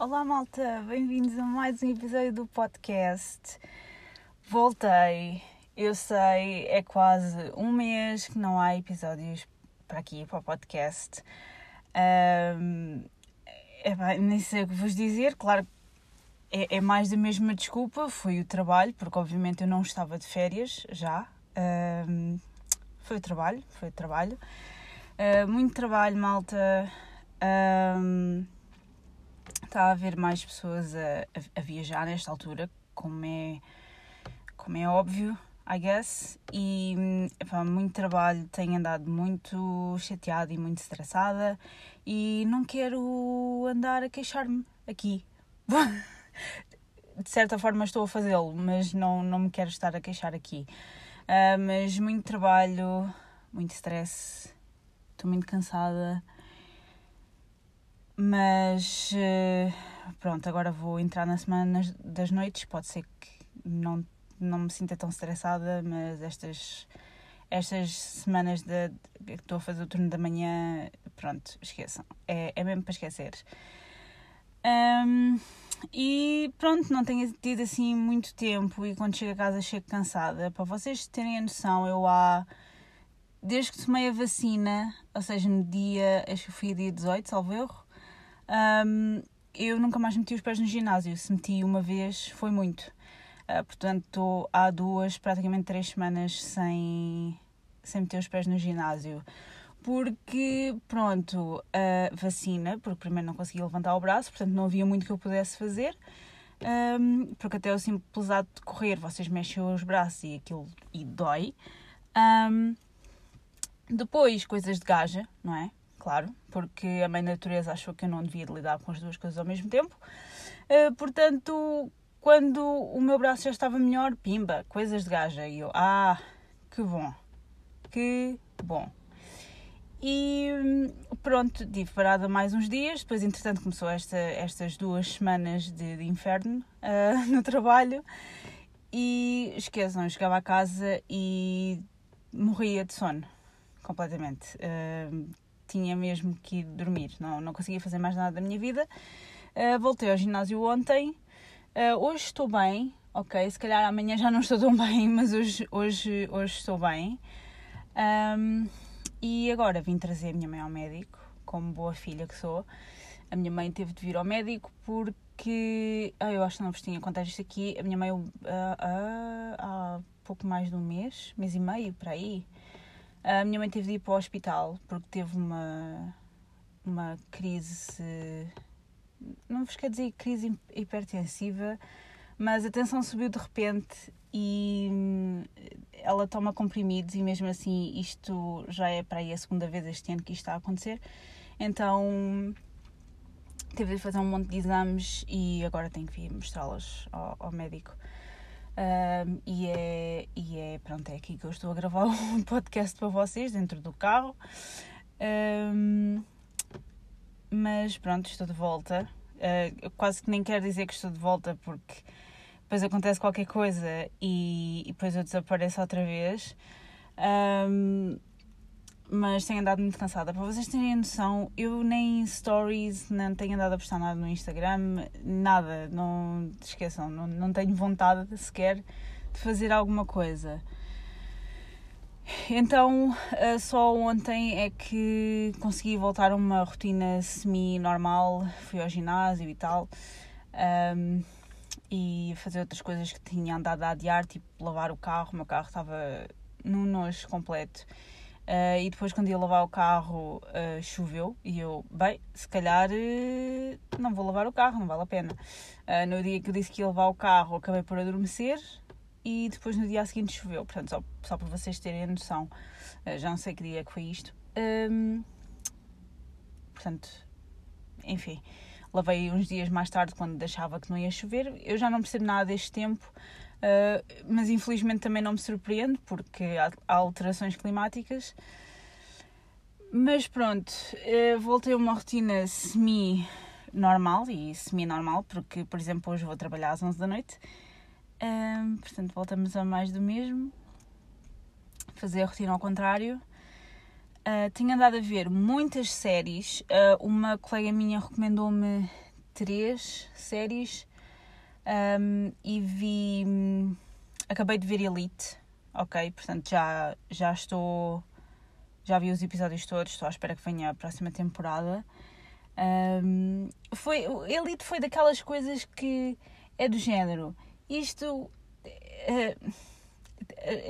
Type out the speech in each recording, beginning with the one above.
Olá, malta, bem-vindos a mais um episódio do podcast. Voltei, eu sei, é quase um mês que não há episódios para aqui, para o podcast. Um, é, nem sei o que vos dizer, claro é, é, mais da mesma desculpa, foi o trabalho, porque obviamente eu não estava de férias já. Um, foi o trabalho, foi o trabalho. Uh, muito trabalho, malta. Um, está a haver mais pessoas a, a, viajar nesta altura, como é, como é óbvio, I guess. E epá, muito trabalho, tenho andado muito chateada e muito estressada e não quero andar a queixar-me aqui. de certa forma estou a fazê-lo, mas não, não me quero estar a queixar aqui. Uh, mas muito trabalho, muito stress, estou muito cansada. Mas uh, pronto, agora vou entrar na semana das noites. Pode ser que não, não me sinta tão estressada, mas estas, estas semanas de, que estou a fazer o turno da manhã, pronto, esqueçam. É, é mesmo para esquecer. Um, e pronto, não tenho tido assim muito tempo e quando chego a casa chego cansada. Para vocês terem a noção, eu há. Desde que tomei a vacina, ou seja, no dia. Acho que foi dia 18, salvo erro um, eu nunca mais meti os pés no ginásio. Se meti uma vez, foi muito. Uh, portanto, estou há duas, praticamente três semanas sem, sem meter os pés no ginásio. Porque, pronto, a vacina, porque primeiro não conseguia levantar o braço, portanto não havia muito que eu pudesse fazer. Um, porque até o simples ato de correr, vocês mexem os braços e aquilo e dói. Um, depois, coisas de gaja, não é? Claro, porque a mãe natureza achou que eu não devia lidar com as duas coisas ao mesmo tempo. Uh, portanto, quando o meu braço já estava melhor, pimba, coisas de gaja. E eu, ah, que bom, que bom. E pronto, tive parada mais uns dias. Depois, entretanto, começou esta, estas duas semanas de, de inferno uh, no trabalho. E esqueçam, eu chegava a casa e morria de sono completamente. Uh, tinha mesmo que ir dormir, não, não conseguia fazer mais nada da minha vida. Uh, voltei ao ginásio ontem, uh, hoje estou bem, ok, se calhar amanhã já não estou tão bem, mas hoje, hoje, hoje estou bem. Um, e agora vim trazer a minha mãe ao médico, como boa filha que sou. A minha mãe teve de vir ao médico porque. Ah, eu acho que não vos tinha contado isto aqui. A minha mãe, uh, há pouco mais de um mês, mês e meio, para aí, a minha mãe teve de ir para o hospital porque teve uma, uma crise. Não vos quer dizer crise hipertensiva, mas a tensão subiu de repente e hum, ela toma comprimidos e mesmo assim isto já é para aí a segunda vez este ano que isto está a acontecer. Então teve de fazer um monte de exames e agora tenho que vir mostrá-las ao, ao médico. Um, e, é, e é, pronto, é aqui que eu estou a gravar um podcast para vocês, dentro do carro. Um, mas pronto, estou de volta. Uh, quase que nem quero dizer que estou de volta porque depois acontece qualquer coisa e, e depois eu desapareço outra vez. Um, mas tenho andado muito cansada. Para vocês terem noção, eu nem stories, não tenho andado a postar nada no Instagram, nada, não esqueçam, não, não tenho vontade sequer de fazer alguma coisa. Então, eh, só ontem é que consegui voltar a uma rotina semi-normal, fui ao ginásio e tal, um, e fazer outras coisas que tinha andado a adiar, tipo lavar o carro, o meu carro estava num nojo completo Uh, e depois, quando ia lavar o carro, uh, choveu. E eu, bem, se calhar uh, não vou lavar o carro, não vale a pena. no dia que eu disse que ia lavar o carro, acabei por adormecer. E depois, no dia seguinte, choveu. Portanto, só, só para vocês terem a noção, já não sei que dia que foi isto. Um, portanto, enfim, lavei uns dias mais tarde, quando achava que não ia chover. Eu já não percebo nada deste tempo. Uh, mas infelizmente também não me surpreende porque há, alterações climáticas. Mas pronto, uh, voltei a uma rotina semi-normal e semi-normal, porque, por exemplo, hoje vou trabalhar às 11 da noite. Uh, portanto, voltamos a mais do mesmo. Fazer a rotina ao contrário. Tenho andado a ver muitas séries. Uma colega minha recomendou-me três séries um, e vi. Acabei de ver Elite, ok? Portanto, já, já estou. Já vi os episódios todos, estou à espera que venha a próxima temporada. Um, foi, Elite foi daquelas coisas que é do género. Isto. eh,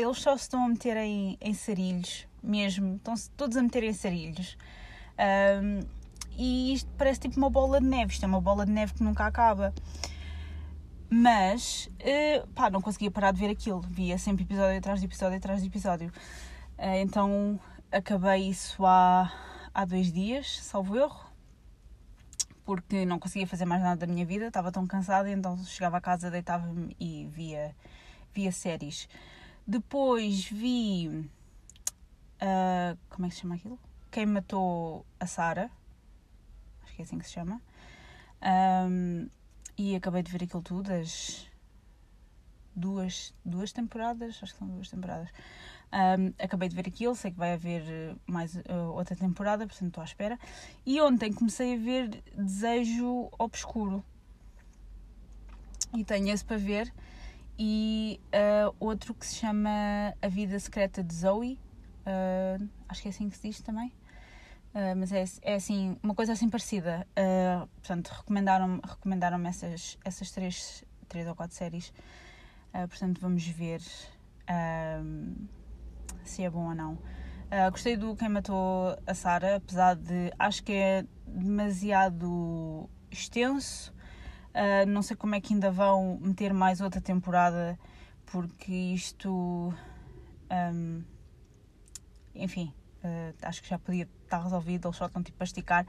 eles só se estão a meter em, em sarilhos, mesmo. Estão-se todos a meter em sarilhos. Um, e isto parece tipo uma bola de neve. Isto é uma bola de neve que nunca acaba. Mas, eh, pá, não conseguia parar de ver aquilo. Via sempre episódio atrás de episódio atrás de episódio. Eh, então acabei isso há, há dois dias, salvo erro. Porque não conseguia fazer mais nada da minha vida, estava tão cansada, então chegava a casa, deitava-me e via, via séries. Depois vi. ah, como é que se chama aquilo? Quem matou a Sara. Acho que é assim que se chama. Ahm, e acabei de ver aquilo tudo, as duas, duas temporadas, acho que são duas temporadas. Ahm, acabei de ver aquilo, sei que vai haver eh, mais eh, outra temporada, portanto estou à espera. E ontem comecei a ver Desejo Obscuro. E tenho esse para ver. E ah, outro que se chama A Vida Secreta de Zoe. Ah, acho que é assim que se diz também. Uh, mas é, é assim, uma coisa assim parecida. Uh, portanto, recomendaram-me recomendaram essas, essas três, três ou quatro séries. Uh, portanto, vamos ver se é bom ou não. Gostei do Quem Matou a Sara, apesar de acho que é demasiado extenso. Não sei como é que ainda vão meter mais outra temporada, porque isto. um, enfim, Uh, acho que já podia estar resolvido, eles só estão tipo a esticar.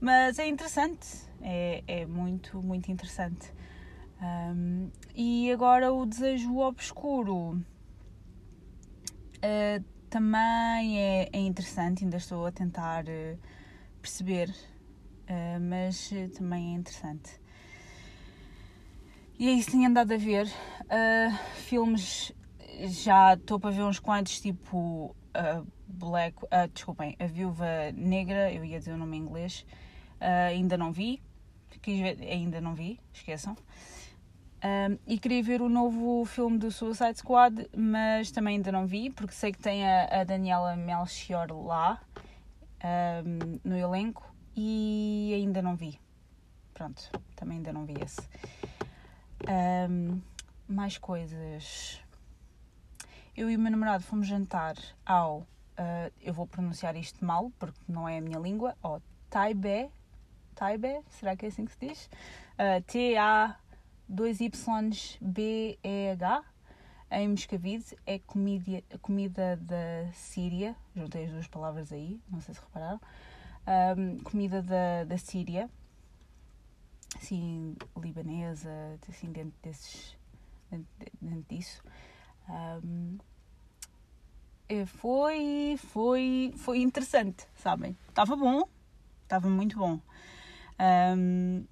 Mas é interessante, é, é muito, muito interessante. Um, e agora o Desejo Obscuro uh, também é, é interessante, ainda estou a tentar uh, perceber, mas também é interessante. E é isso tenho andado a ver. Filmes, já estou para ver uns quantos, tipo uh, Black. Desculpem, A Viúva Negra, eu ia dizer o nome em inglês, uh, ainda não vi. Ver, ainda não vi, esqueçam. Um, e queria ver o novo filme do Suicide Squad, mas também ainda não vi, porque sei que tem a, a Daniela Melchior lá um, no elenco e ainda não vi. Pronto, também ainda não vi esse. Um, mais coisas. Eu e o meu namorado fomos jantar ao. uh, eu vou pronunciar isto mal porque não é a minha língua. Ao Taibé. Taibé? Será que é assim que se diz? Uh, T-A-2-Y-B-E-H. Em Moscavide. É comida, comida da Síria. Juntei as duas palavras aí, não sei se repararam. Um, comida da, da Síria. Assim, libanesa, assim, dentro desses. dentro, dentro disso. Um, eh, foi, foi, foi interessante, sabem? Estava bom, estava muito bom. Um,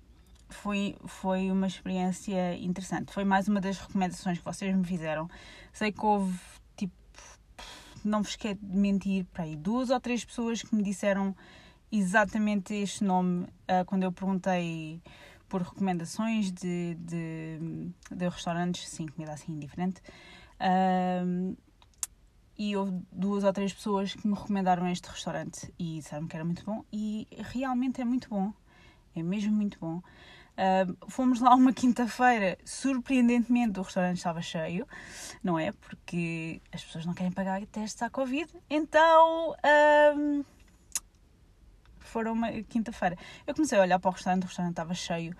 foi, foi uma experiência interessante. Foi mais uma das recomendações que vocês me fizeram. Sei que houve, tipo, não vos quero mentir, para aí, duas ou três pessoas que me disseram exatamente este nome uh, quando eu perguntei por recomendações de, de, de restaurantes, sim, comida assim indiferente. Um, e houve duas ou três pessoas que me recomendaram este restaurante e disseram que era muito bom e realmente é muito bom, é mesmo muito bom. Fomos lá uma quinta-feira, surpreendentemente o restaurante estava cheio, não é? Porque as pessoas não querem pagar testes à Covid, então um, foram uma quinta-feira. Eu comecei a olhar para o restaurante, o restaurante estava cheio.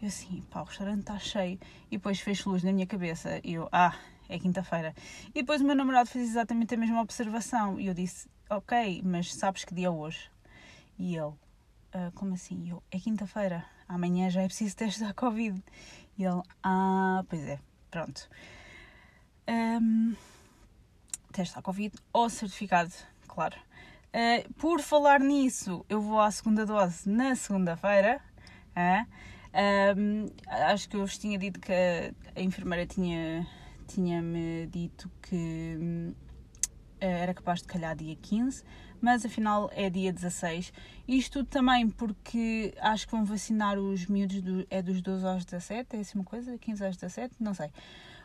Eu assim, pá, o restaurante está cheio. E depois fez luz na minha cabeça e eu, ah, é quinta-feira. E depois o meu namorado fez exatamente a mesma observação. E eu disse, ok, mas sabes que dia é hoje? E ele, "Ah, como assim? Eu, é quinta-feira, amanhã já é preciso testes à Covid. E ele, ah, pois é, pronto. Um, teste à Covid ou certificado, claro. Uh, por falar nisso, eu vou à segunda dose na segunda-feira. ah. Um, acho que eu vos tinha dito que a, a enfermeira tinha tinha-me dito que hum, era capaz de calhar dia 15, mas afinal é dia 16. Isto também porque acho que vão vacinar os miúdos do, é dos 12 aos 17, é assim uma coisa? 15 aos 17? Não sei.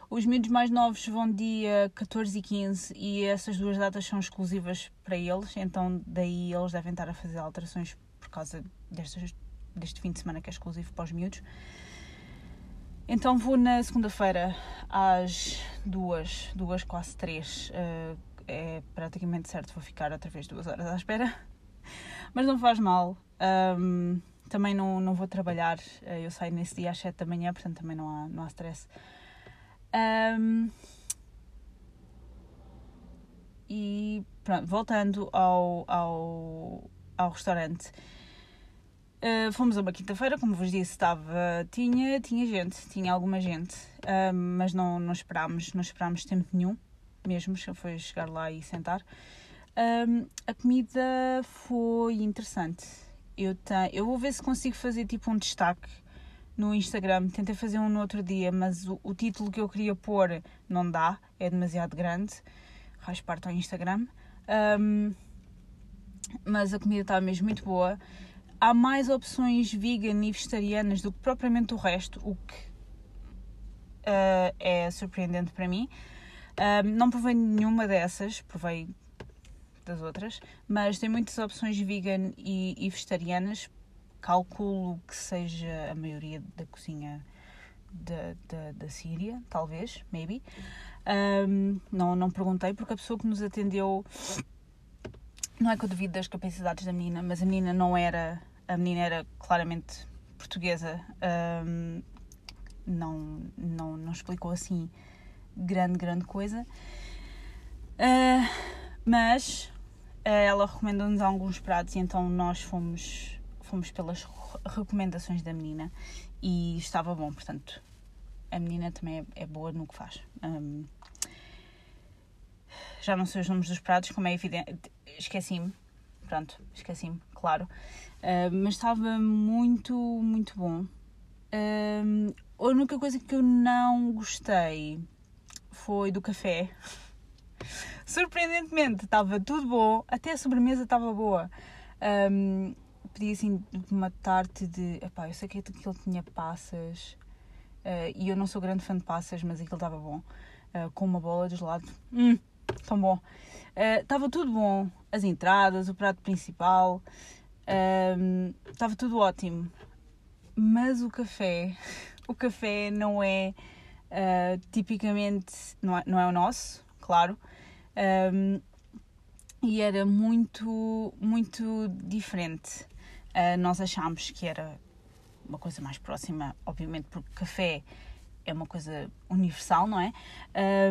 Os miúdos mais novos vão dia 14 e 15 e essas duas datas são exclusivas para eles, então daí eles devem estar a fazer alterações por causa deste fim de semana que é exclusivo para os miúdos. Então vou na segunda-feira às duas, duas quase três. Uh, é praticamente certo, vou ficar outra vez duas horas à espera. Mas não faz mal. Um, também não, não vou trabalhar. Eh, eu saio nesse dia às 7 da manhã, portanto também não há, não há stress. Um, e pronto, voltando ao, ao, ao restaurante. Uh, fomos a uma quinta-feira, como vos disse, estava, tinha, tinha gente, tinha alguma gente, uh, mas não, não esperámos, não esperámos tempo nenhum, mesmo, foi chegar lá e sentar. Uh, a comida foi interessante. Eu, tenho, eu vou ver se consigo fazer tipo um destaque no Instagram. Tentei fazer um no outro dia, mas o, o título que eu queria pôr não dá, é demasiado grande. Raiz parte ao Instagram. Um, mas a comida estava mesmo muito boa há mais opções vegan e vegetarianas do que propriamente o resto, o que uh, é surpreendente para mim. Não provei nenhuma dessas, provei das outras, mas tem muitas opções vegan e, e vegetarianas. Calculo que seja a maioria da cozinha da, da, da Síria, talvez, maybe. Um, não, não perguntei porque a pessoa que nos atendeu não é que eu devido das capacidades da menina, mas a menina não era a menina era claramente portuguesa, um, não, não, não explicou assim grande, grande coisa. Uh, mas uh, ela recomendou-nos alguns pratos e então nós fomos, fomos pelas recomendações da menina e estava bom, portanto a menina também é, é boa no que faz. Um, já não sei os nomes dos pratos, como é evidente, esqueci-me, pronto, esqueci-me, claro. Uh, mas estava muito, muito bom. Uh, a única coisa que eu não gostei foi do café. Surpreendentemente, estava tudo bom, até a sobremesa estava boa. Um, pedi assim uma tarte de. Epá, eu sei que aquilo tinha passas uh, e eu não sou grande fã de passas, mas aquilo estava bom. Uh, com uma bola de gelado. Hum, tão bom. Estava uh, tudo bom. As entradas, o prato principal. Estava um, tudo ótimo. Mas o café, o café não é uh, tipicamente, não é, não é o nosso, claro. Um, e era muito, muito diferente. Uh, nós achámos que era uma coisa mais próxima, obviamente, porque café é uma coisa universal, não é?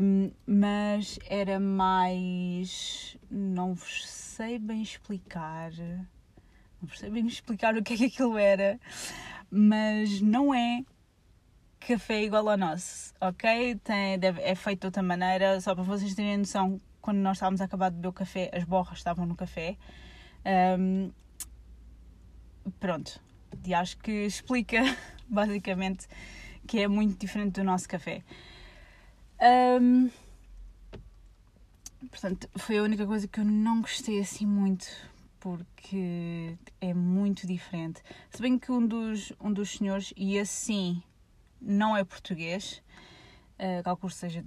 Um, mas era mais. Não vos sei bem explicar não percebem explicar o que é que aquilo era, mas não é café igual ao nosso, ok? Tem, deve, é feito de outra maneira, só para vocês terem noção, quando nós estávamos a acabar de beber o café, as borras estavam no café. Um, pronto, e acho que explica basicamente que é muito diferente do nosso café. Um, portanto, foi a única coisa que eu não gostei assim muito porque é muito diferente. Se bem que um dos, um dos senhores, e assim não é português, uh, calculo que seja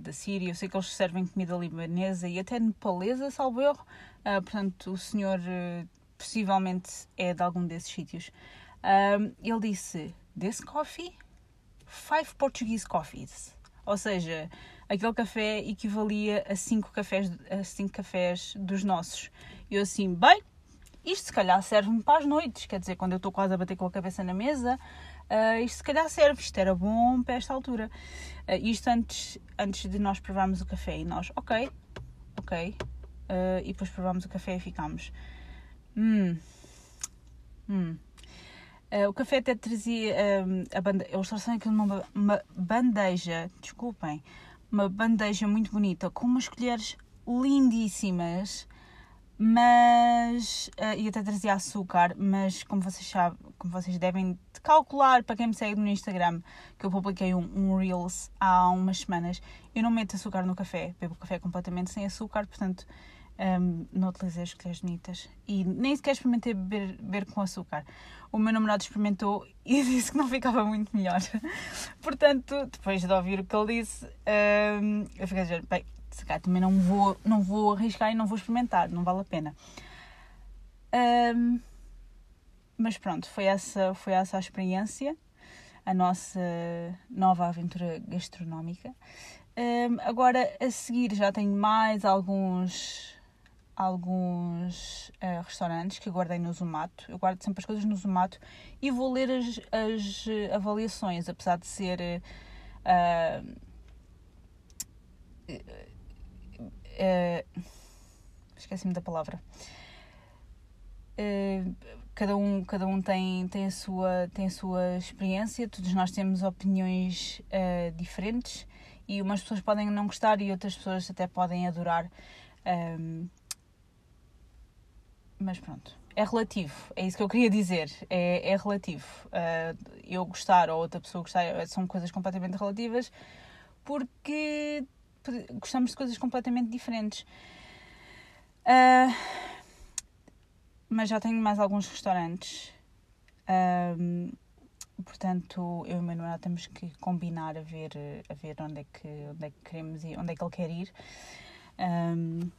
da Síria, eu sei que eles servem comida libanesa e até nepalesa, salvo erro, uh, portanto o senhor uh, possivelmente é de algum desses sítios. Uh, ele disse: This coffee? Five Portuguese coffees. Ou seja, aquele café equivalia a cinco cafés, a cinco cafés dos nossos. E eu assim, bem, isto se calhar serve-me para as noites, quer dizer, quando eu estou quase a bater com a cabeça na mesa, uh, isto se calhar serve, isto era bom para esta altura. Uh, isto antes, antes de nós provarmos o café e nós, ok, ok, uh, e depois provámos o café e ficámos, hum, hum. Uh, o café até trazia uh, a bandeja, eles trouxeram aquilo numa uma bandeja, desculpem, uma bandeja muito bonita, com umas colheres lindíssimas mas uh, e até trazia açúcar, mas como vocês sabem, como vocês devem calcular para quem me segue no Instagram, que eu publiquei um, um Reels há umas semanas, eu não meto açúcar no café, bebo café completamente sem açúcar, portanto um, não utilizei as colheres bonitas e nem sequer experimentei beber, beber com açúcar. O meu namorado experimentou e disse que não ficava muito melhor. Portanto, depois de ouvir o que ele disse, um, eu fiquei a dizer, bem, se calhar também não vou, não vou arriscar e não vou experimentar, não vale a pena. Um, mas pronto, foi essa, foi essa a experiência, a nossa nova aventura gastronómica. Um, agora, a seguir, já tenho mais alguns alguns uh, restaurantes que guardei no Zumato. Eu guardo sempre as coisas no Zumato e vou ler as, as avaliações, apesar de ser. Uh, uh, Esqueci-me da palavra. cada um, cada um tem, tem, a sua, tem a sua experiência, todos nós temos opiniões diferentes e umas pessoas podem não gostar e outras pessoas até podem adorar. Um, mas pronto, é relativo, é isso que eu queria dizer, é, é relativo. Uh, eu gostar ou outra pessoa gostar são coisas completamente relativas porque gostamos de coisas completamente diferentes. Uh, mas já tenho mais alguns restaurantes. Um, portanto, eu e o Manuel temos que combinar a ver, a ver onde, é que, onde é que queremos ir, onde é que ele quer ir. Um,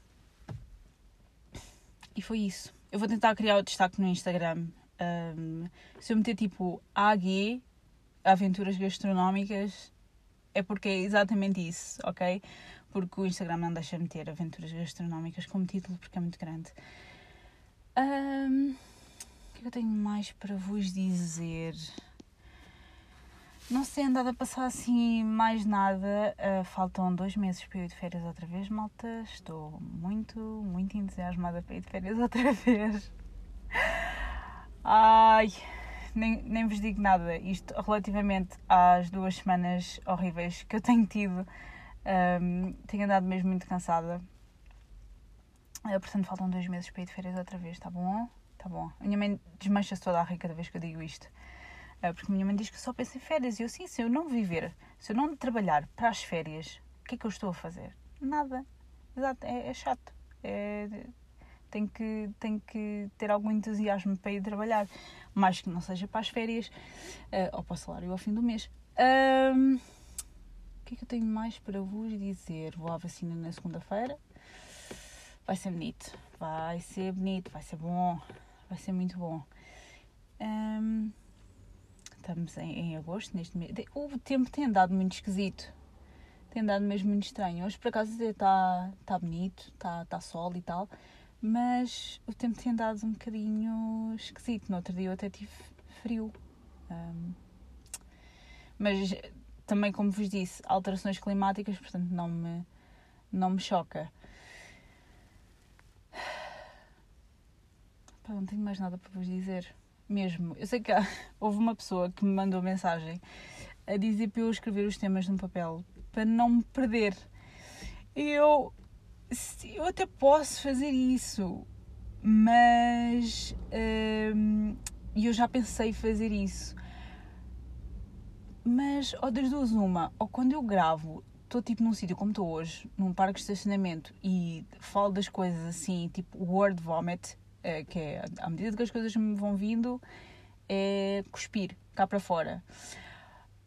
e foi isso. Eu vou tentar criar o destaque no Instagram. Um, se eu meter tipo AG, Aventuras Gastronómicas, é porque é exatamente isso, ok? Porque o Instagram não deixa meter Aventuras Gastronómicas como título porque é muito grande. Um, o que é eu tenho mais para vos dizer? Não sei andado a passar assim mais nada. Uh, faltam dois meses para eu ir de férias outra vez, malta. Estou muito, muito entusiasmada para ir de férias outra vez. Ai, nem, nem vos digo nada. Isto relativamente às duas semanas horríveis que eu tenho tido. Um, tenho andado mesmo muito cansada. Uh, portanto, faltam dois meses para ir de férias outra vez, tá bom? Tá bom. A minha mãe desmancha-se toda a rir cada vez que eu digo isto. Ah, porque minha mãe diz que só penso em férias. E eu, sim, se eu não viver, se eu não trabalhar para as férias, o que é que eu estou a fazer? Nada. Exato, é, é chato. É, tenho, que, que ter algum entusiasmo para ir trabalhar. Mais que não seja para as férias uh, ou para o salário ao fim do mês. Um, o que é que eu tenho mais para vos dizer? Vou à vacina na segunda-feira. Vai ser bonito. Vai ser bonito, vai ser bom. Vai ser muito bom. Um, estamos em, em agosto, neste mês. O tempo tem andado muito esquisito. Tem andado mesmo muito estranho. Hoje, por acaso, está tá bonito, está tá sol e tal. Mas o tempo tem andado um bocadinho esquisito. No outro dia eu até tive frio. Um, mas também, como vos disse, alterações climáticas, portanto, não me, não me choca. Pá, não tenho mais nada para vos dizer mesmo. Eu sei que há, houve uma pessoa que me mandou mensagem a dizer para eu escrever os temas num papel para não me perder. E eu, eu até posso fazer isso, mas hum, eu já pensei fazer isso. Mas, ou das duas, uma, ou quando eu gravo, estou tipo num sítio como estou hoje, num parque de estacionamento e falo das coisas assim, tipo word vomit, é, que é à medida que as coisas me vão vindo, é cuspir cá para fora.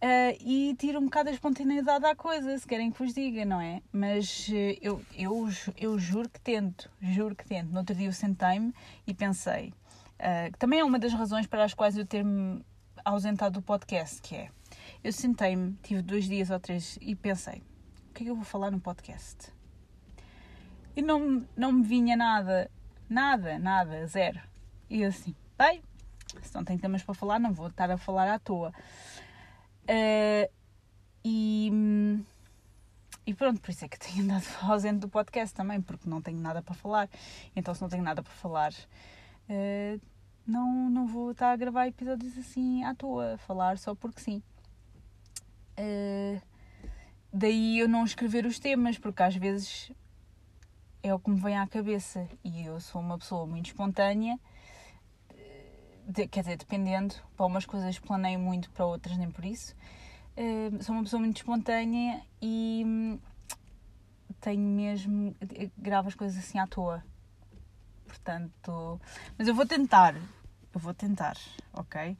Uh, e tiro um bocado a espontaneidade à coisa, se querem que vos diga, não é? Mas uh, eu, eu, eu juro que tento, juro que tento. No outro dia eu sentei-me e pensei, uh, que também é uma das razões para as quais eu ter-me ausentado do podcast, que é, eu sentei-me, tive dois dias ou três e pensei, o que é que eu vou falar no podcast? E não, não me vinha nada Nada, nada, zero. E eu assim, bem, se não tem temas para falar, não vou estar a falar à toa. Uh, e, e pronto, por isso é que tenho andado ausente do podcast também, porque não tenho nada para falar. Então, se não tenho nada para falar, uh, não, não vou estar a gravar episódios assim à toa, falar só porque sim. Uh, daí eu não escrever os temas, porque às vezes é o que me vem à cabeça. E eu sou uma pessoa muito espontânea, de, quer dizer, dependendo, para umas coisas planeio muito, para outras nem por isso. Uh, sou uma pessoa muito espontânea e hum, tenho mesmo. gravo as coisas assim à toa. Portanto. Mas eu vou tentar. Eu vou tentar, ok?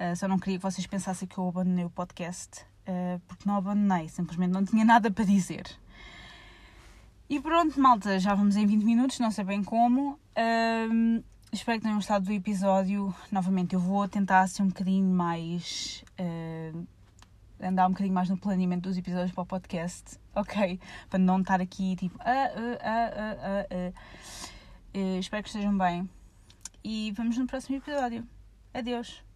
Uh, só não queria que vocês pensassem que eu abandonei o podcast, uh, porque não abandonei, simplesmente não tinha nada para dizer. E pronto, malta, já vamos em 20 minutos, não sei bem como. Um, espero que tenham gostado do episódio. Novamente, eu vou tentar ser um bocadinho mais. Uh, andar um bocadinho mais no planeamento dos episódios para o podcast, ok? Para não estar aqui tipo. Uh, espero que estejam bem. E vamos no próximo episódio. Adeus!